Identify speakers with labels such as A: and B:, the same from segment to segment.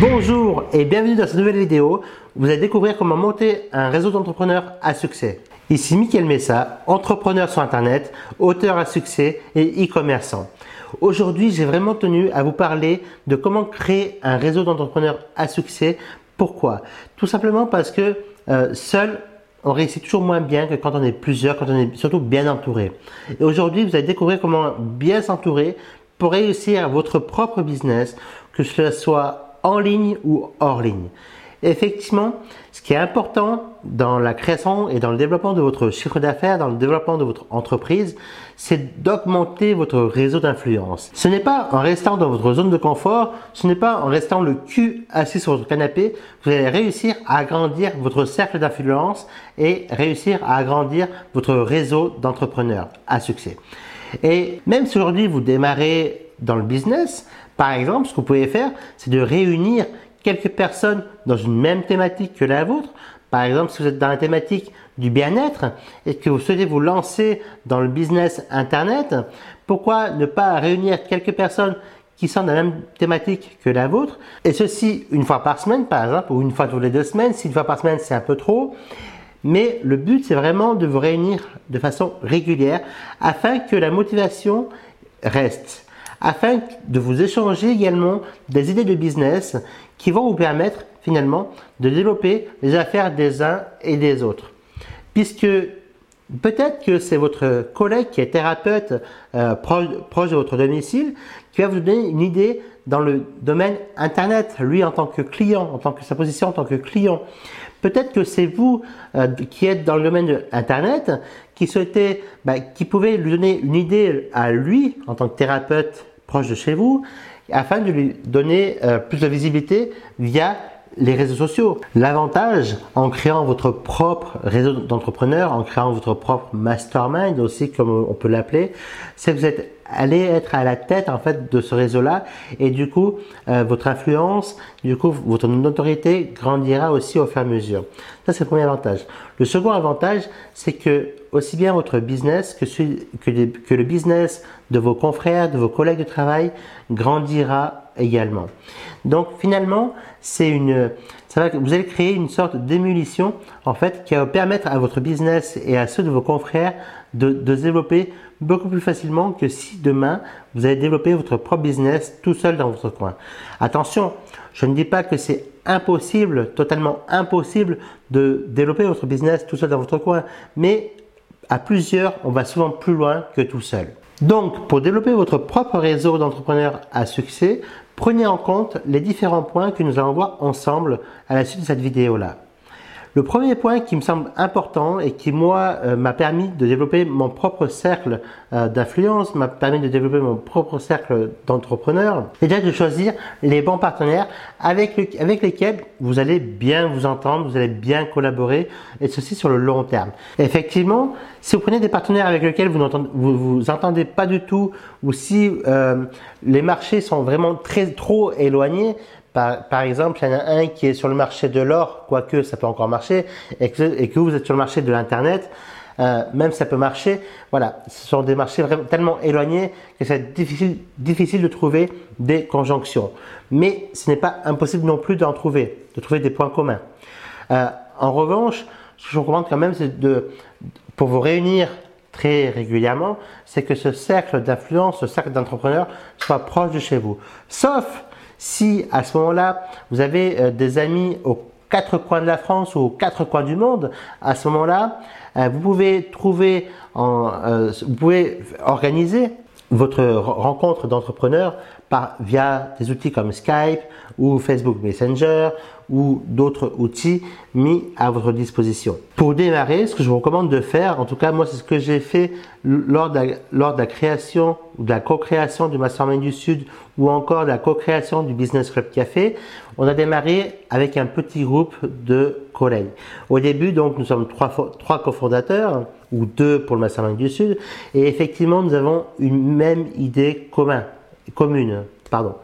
A: Bonjour et bienvenue dans cette nouvelle vidéo. Vous allez découvrir comment monter un réseau d'entrepreneurs à succès. Ici Mickaël Messa, entrepreneur sur Internet, auteur à succès et e-commerçant. Aujourd'hui, j'ai vraiment tenu à vous parler de comment créer un réseau d'entrepreneurs à succès. Pourquoi? Tout simplement parce que euh, seul, on réussit toujours moins bien que quand on est plusieurs, quand on est surtout bien entouré. Et aujourd'hui, vous allez découvrir comment bien s'entourer pour réussir votre propre business, que ce soit en ligne ou hors ligne. effectivement, ce qui est important dans la création et dans le développement de votre chiffre d'affaires, dans le développement de votre entreprise, c'est d'augmenter votre réseau d'influence. Ce n'est pas en restant dans votre zone de confort, ce n'est pas en restant le cul assis sur votre canapé vous allez réussir à agrandir votre cercle d'influence et réussir à agrandir votre réseau d'entrepreneurs à succès. Et même si aujourd'hui vous démarrez dans le business, par exemple, ce que vous pouvez faire, c'est de réunir quelques personnes dans une même thématique que la vôtre. Par exemple, si vous êtes dans la thématique du bien-être et que vous souhaitez vous lancer dans le business Internet, pourquoi ne pas réunir quelques personnes qui sont dans la même thématique que la vôtre, et ceci une fois par semaine par exemple, ou une fois tous les deux semaines, si une fois par semaine c'est un peu trop, mais le but, c'est vraiment de vous réunir de façon régulière afin que la motivation reste, afin de vous échanger également des idées de business qui vont vous permettre finalement de développer les affaires des uns et des autres. Puisque peut-être que c'est votre collègue qui est thérapeute euh, proche, de votre domicile qui va vous donner une idée dans le domaine Internet, lui en tant que client, en tant que sa position en tant que client. Peut-être que c'est vous euh, qui êtes dans le domaine de Internet qui souhaitez, bah, qui pouvez lui donner une idée à lui en tant que thérapeute proche de chez vous, afin de lui donner euh, plus de visibilité via les réseaux sociaux. L'avantage en créant votre propre réseau d'entrepreneurs, en créant votre propre mastermind aussi comme on peut l'appeler, c'est que vous êtes allez être à la tête en fait de ce réseau-là et du coup euh, votre influence, du coup votre notoriété grandira aussi au fur et à mesure. Ça c'est le premier avantage. Le second avantage, c'est que aussi bien votre business que, le business de vos confrères, de vos collègues de travail grandira également. Donc finalement, c'est une, vous allez créer une sorte d'émulsion en fait qui va permettre à votre business et à ceux de vos confrères de, de développer beaucoup plus facilement que si demain vous allez développer votre propre business tout seul dans votre coin. Attention, je ne dis pas que c'est impossible, totalement impossible de développer votre business tout seul dans votre coin, mais à plusieurs, on va souvent plus loin que tout seul. Donc, pour développer votre propre réseau d'entrepreneurs à succès, prenez en compte les différents points que nous allons voir ensemble à la suite de cette vidéo-là. Le premier point qui me semble important et qui moi euh, m'a permis de développer mon propre cercle euh, d'influence, m'a permis de développer mon propre cercle d'entrepreneurs, c'est déjà de choisir les bons partenaires avec, lesquels vous allez bien vous entendre, vous allez bien collaborer et ceci sur le long terme. effectivement, si vous prenez des partenaires avec lesquels vous n'entendez vous, vous entendez pas du tout ou si euh, les marchés sont vraiment très trop éloignés, par, exemple, il y en a un qui est sur le marché de l'or, quoique ça peut encore marcher, et que, vous êtes sur le marché de l'Internet, euh, même ça peut marcher. Voilà, ce sont des marchés tellement éloignés que c'est difficile, difficile de trouver des conjonctions. Mais ce n'est pas impossible non plus d'en trouver, de trouver des points communs. Euh, en revanche, ce que je vous recommande quand même, c'est de, pour vous réunir très régulièrement, c'est que ce cercle d'influence, ce cercle d'entrepreneurs soit proche de chez vous. Sauf si à ce moment-là, vous avez euh, des amis aux quatre coins de la France ou aux quatre coins du monde, à ce moment-là, euh, vous pouvez trouver, en, euh, vous pouvez organiser votre rencontre d'entrepreneurs via des outils comme Skype ou Facebook Messenger ou d'autres outils mis à votre disposition. Pour démarrer, ce que je vous recommande de faire, en tout cas moi c'est ce que j'ai fait lors de, la, lors de la création ou de la co-création du Mastermind du Sud ou encore de la co-création du Business Club Café, on a démarré avec un petit groupe de collègues. Au début, donc, nous sommes trois, trois cofondateurs ou deux pour le Mastermind du Sud. Et effectivement, nous avons une même idée commune, commune Pardon.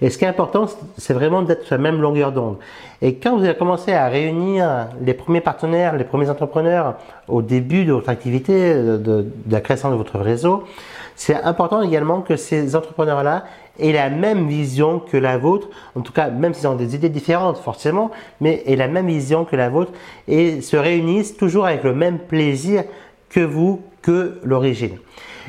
A: Et ce qui est important, c'est vraiment d'être sur la même longueur d'onde. Et quand vous allez commencer à réunir les premiers partenaires, les premiers entrepreneurs au début de votre activité, de, la création de votre réseau, c'est important également que ces entrepreneurs-là aient la même vision que la vôtre, en tout cas même s'ils ont des idées différentes forcément, mais aient la même vision que la vôtre et se réunissent toujours avec le même plaisir que vous, que l'origine.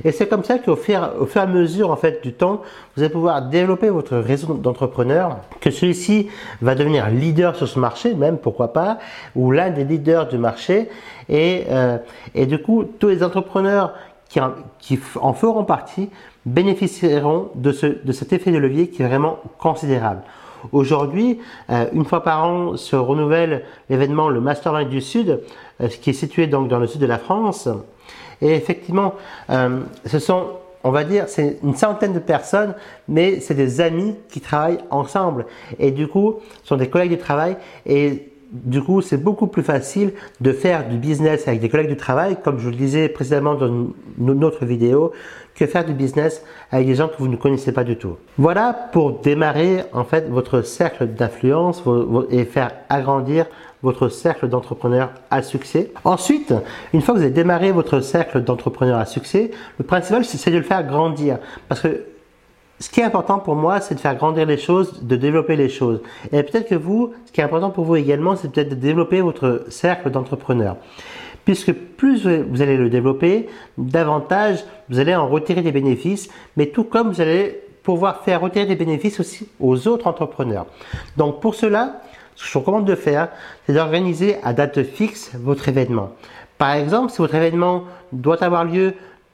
A: Et c'est comme ça qu'au fur, au fur et à mesure en fait du temps, vous allez pouvoir développer votre réseau d'entrepreneurs, que celui-ci va devenir leader sur ce marché, même pourquoi pas, ou l'un des leaders du marché. Et, euh, et du coup, tous les entrepreneurs qui en, qui en feront partie bénéficieront de, ce, de cet effet de levier qui est vraiment considérable. Aujourd'hui, euh, une fois par an se renouvelle l'événement le Mastermind du Sud, qui est situé donc dans le sud de la France. Et effectivement, euh, ce sont, on va dire, c'est une centaine de personnes, mais c'est des amis qui travaillent ensemble. Et du coup, ce sont des collègues de travail. Et du coup, c'est beaucoup plus facile de faire du business avec des collègues de travail, comme je le disais précédemment dans une autre vidéo, que faire du business avec des gens que vous ne connaissez pas du tout. Voilà pour démarrer en fait votre cercle d'influence et faire agrandir votre cercle d'entrepreneurs à succès. Ensuite, une fois que vous avez démarré votre cercle d'entrepreneurs à succès, le principal c'est de le faire grandir parce que ce qui est important pour moi, c'est de faire grandir les choses, de développer les choses. Et peut-être que vous, ce qui est important pour vous également, c'est peut-être de développer votre cercle d'entrepreneurs. Puisque plus vous allez le développer, davantage vous allez en retirer des bénéfices, mais tout comme vous allez pouvoir faire retirer des bénéfices aussi aux autres entrepreneurs. Donc pour cela, ce que je vous recommande de faire, c'est d'organiser à date fixe votre événement. Par exemple, si votre événement doit avoir lieu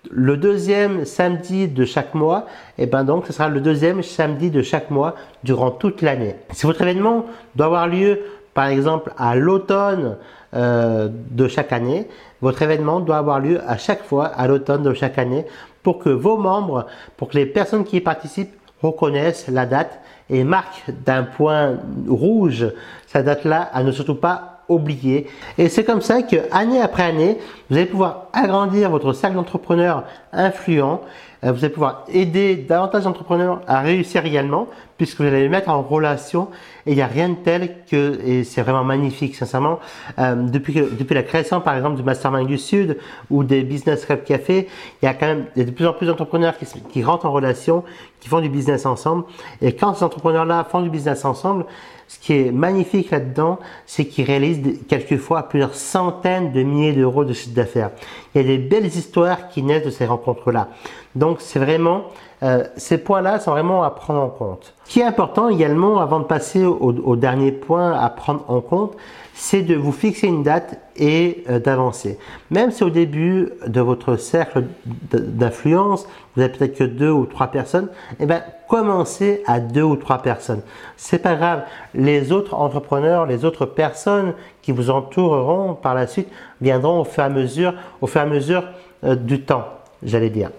A: le deuxième samedi de chaque mois, et eh ben donc ce sera le deuxième samedi de chaque mois durant toute l'année. Si votre événement doit avoir lieu par exemple à l'automne euh, de chaque année, votre événement doit avoir lieu à chaque fois à l'automne de chaque année pour que vos membres, pour que les personnes qui y participent reconnaissent la date et marquent d'un point rouge cette date-là à ne surtout pas oublié. Et c'est comme ça que année après année, vous allez pouvoir agrandir votre cercle d'entrepreneurs influents. Euh, vous allez pouvoir aider davantage d'entrepreneurs à réussir également, puisque vous allez les mettre en relation. Et il n'y a rien de tel que, et c'est vraiment magnifique, sincèrement, euh, depuis, depuis la création, par exemple, du Mastermind du Sud ou des Business Club Café, il y a quand même y a de plus en plus d'entrepreneurs qui rentrent en relation, qui font du business ensemble. Et quand ces entrepreneurs-là font du business ensemble, ce qui est magnifique là-dedans, c'est qu'ils réalisent quelquefois plusieurs centaines de milliers d'euros de chiffre d'affaires. Il y a des belles histoires qui naissent de ces rencontres-là. Donc c'est vraiment, euh, ces points-là sont vraiment à prendre en compte. Ce qui est important également, avant de passer au dernier point à prendre en compte, c'est de vous fixer une date et euh, d'avancer. Même si au début de votre cercle d'influence, vous avez peut-être que deux ou trois personnes, eh bien, commencez à deux ou trois personnes. C'est pas grave. Les autres entrepreneurs, les autres personnes qui vous entoureront par la suite viendront au fur et à mesure, au fur et à mesure euh, du temps, j'allais dire.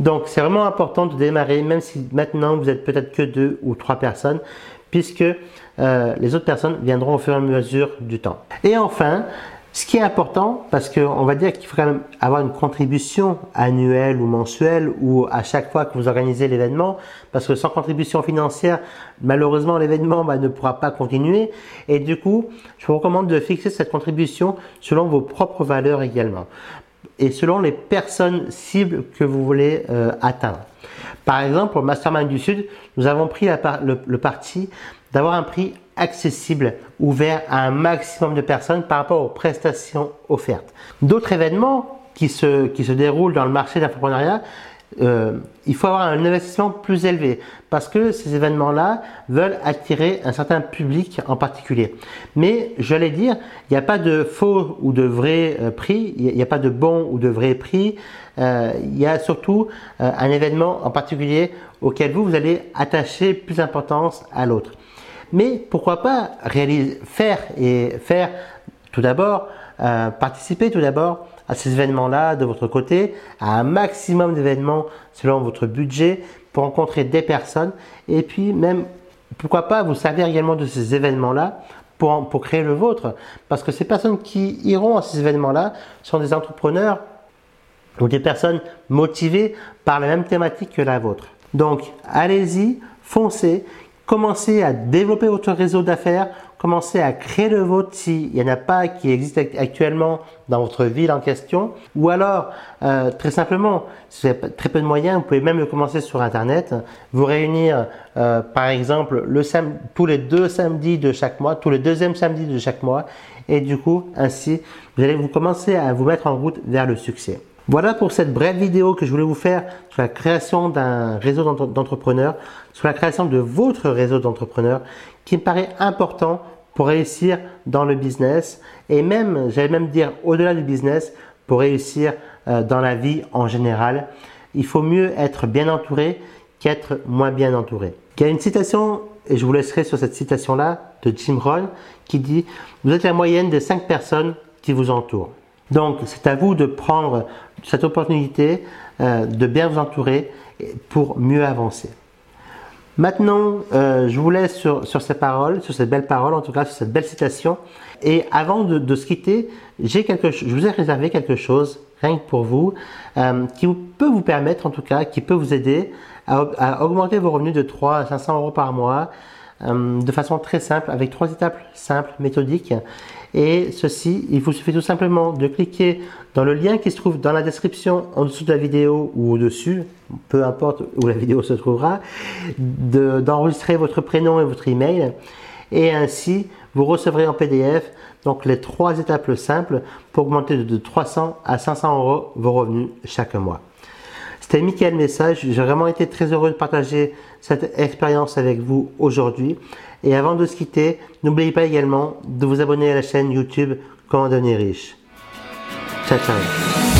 A: Donc, c'est vraiment important de démarrer, même si maintenant vous êtes peut-être que deux ou trois personnes, puisque euh, les autres personnes viendront au fur et à mesure du temps. Et enfin, ce qui est important, parce qu'on va dire qu'il faut quand même avoir une contribution annuelle ou mensuelle ou à chaque fois que vous organisez l'événement, parce que sans contribution financière, malheureusement l'événement bah, ne pourra pas continuer. Et du coup, je vous recommande de fixer cette contribution selon vos propres valeurs également et selon les personnes cibles que vous voulez euh, atteindre. Par exemple, au Mastermind du Sud, nous avons pris le, parti d'avoir un prix accessible, ouvert à un maximum de personnes par rapport aux prestations offertes. D'autres événements qui se, déroulent dans le marché de euh, il faut avoir un investissement plus élevé parce que ces événements-là veulent attirer un certain public en particulier. Mais j'allais dire, il n'y a pas de faux ou de vrai euh, prix, il n'y a pas de bon ou de vrai prix. Euh, il y a surtout euh, un événement en particulier auquel vous, vous allez attacher plus d'importance à l'autre. Mais pourquoi pas réaliser, faire et faire tout d'abord, participer tout d'abord à ces événements-là de votre côté, à un maximum d'événements selon votre budget pour rencontrer des personnes et puis même pourquoi pas vous servir également de ces événements-là pour, pour créer le vôtre parce que ces personnes qui iront à ces événements-là sont des entrepreneurs ou des personnes motivées par la même thématique que la vôtre. Donc allez-y, foncez, commencez à développer votre réseau d'affaires, commencer à créer le vôtre s'il n'y en a pas qui existe actuellement dans votre ville en question. Ou alors, euh, très simplement, si vous avez très peu de moyens, vous pouvez même le commencer sur Internet, vous réunir euh, par exemple le tous les deux samedis de chaque mois, tous les deuxièmes samedis de chaque mois, et du coup, ainsi, vous allez vous commencer à vous mettre en route vers le succès. Voilà pour cette brève vidéo que je voulais vous faire sur la création d'un réseau d'entrepreneurs, sur la création de votre réseau d'entrepreneurs qui me paraît important pour réussir dans le business et même, j'allais même dire au-delà du business, pour réussir euh, dans la vie en général. Il faut mieux être bien entouré qu'être moins bien entouré. Il y a une citation, et je vous laisserai sur cette citation-là, de Jim Rohn, qui dit Vous êtes la moyenne des cinq personnes qui vous entourent. Donc, c'est à vous de prendre cette opportunité euh, de bien vous entourer pour mieux avancer. Maintenant, euh, je vous laisse sur, ces paroles, sur ces belles paroles, en tout cas sur cette belle citation. Et avant de, se quitter, j'ai quelque, je vous ai réservé quelque chose, rien que pour vous, euh, qui peut vous permettre, en tout cas, qui peut vous aider à, augmenter vos revenus de 3 à 500 euros par mois de façon très simple, avec trois étapes simples, méthodiques. Et ceci, il vous suffit tout simplement de cliquer dans le lien qui se trouve dans la description en dessous de la vidéo ou au-dessus, peu importe où la vidéo se trouvera, d'enregistrer votre prénom et votre email. Et ainsi, vous recevrez en PDF donc les trois étapes simples pour augmenter de 300 à 500 euros vos revenus chaque mois. C'était Mickaël Message. J'ai vraiment été très heureux de partager cette expérience avec vous aujourd'hui. Et avant de se quitter, n'oubliez pas également de vous abonner à la chaîne YouTube Comment devenir riche. Ciao, ciao.